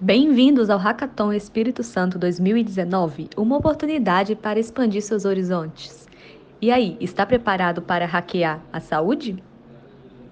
Bem-vindos ao Hackathon Espírito Santo 2019, uma oportunidade para expandir seus horizontes. E aí, está preparado para hackear a saúde?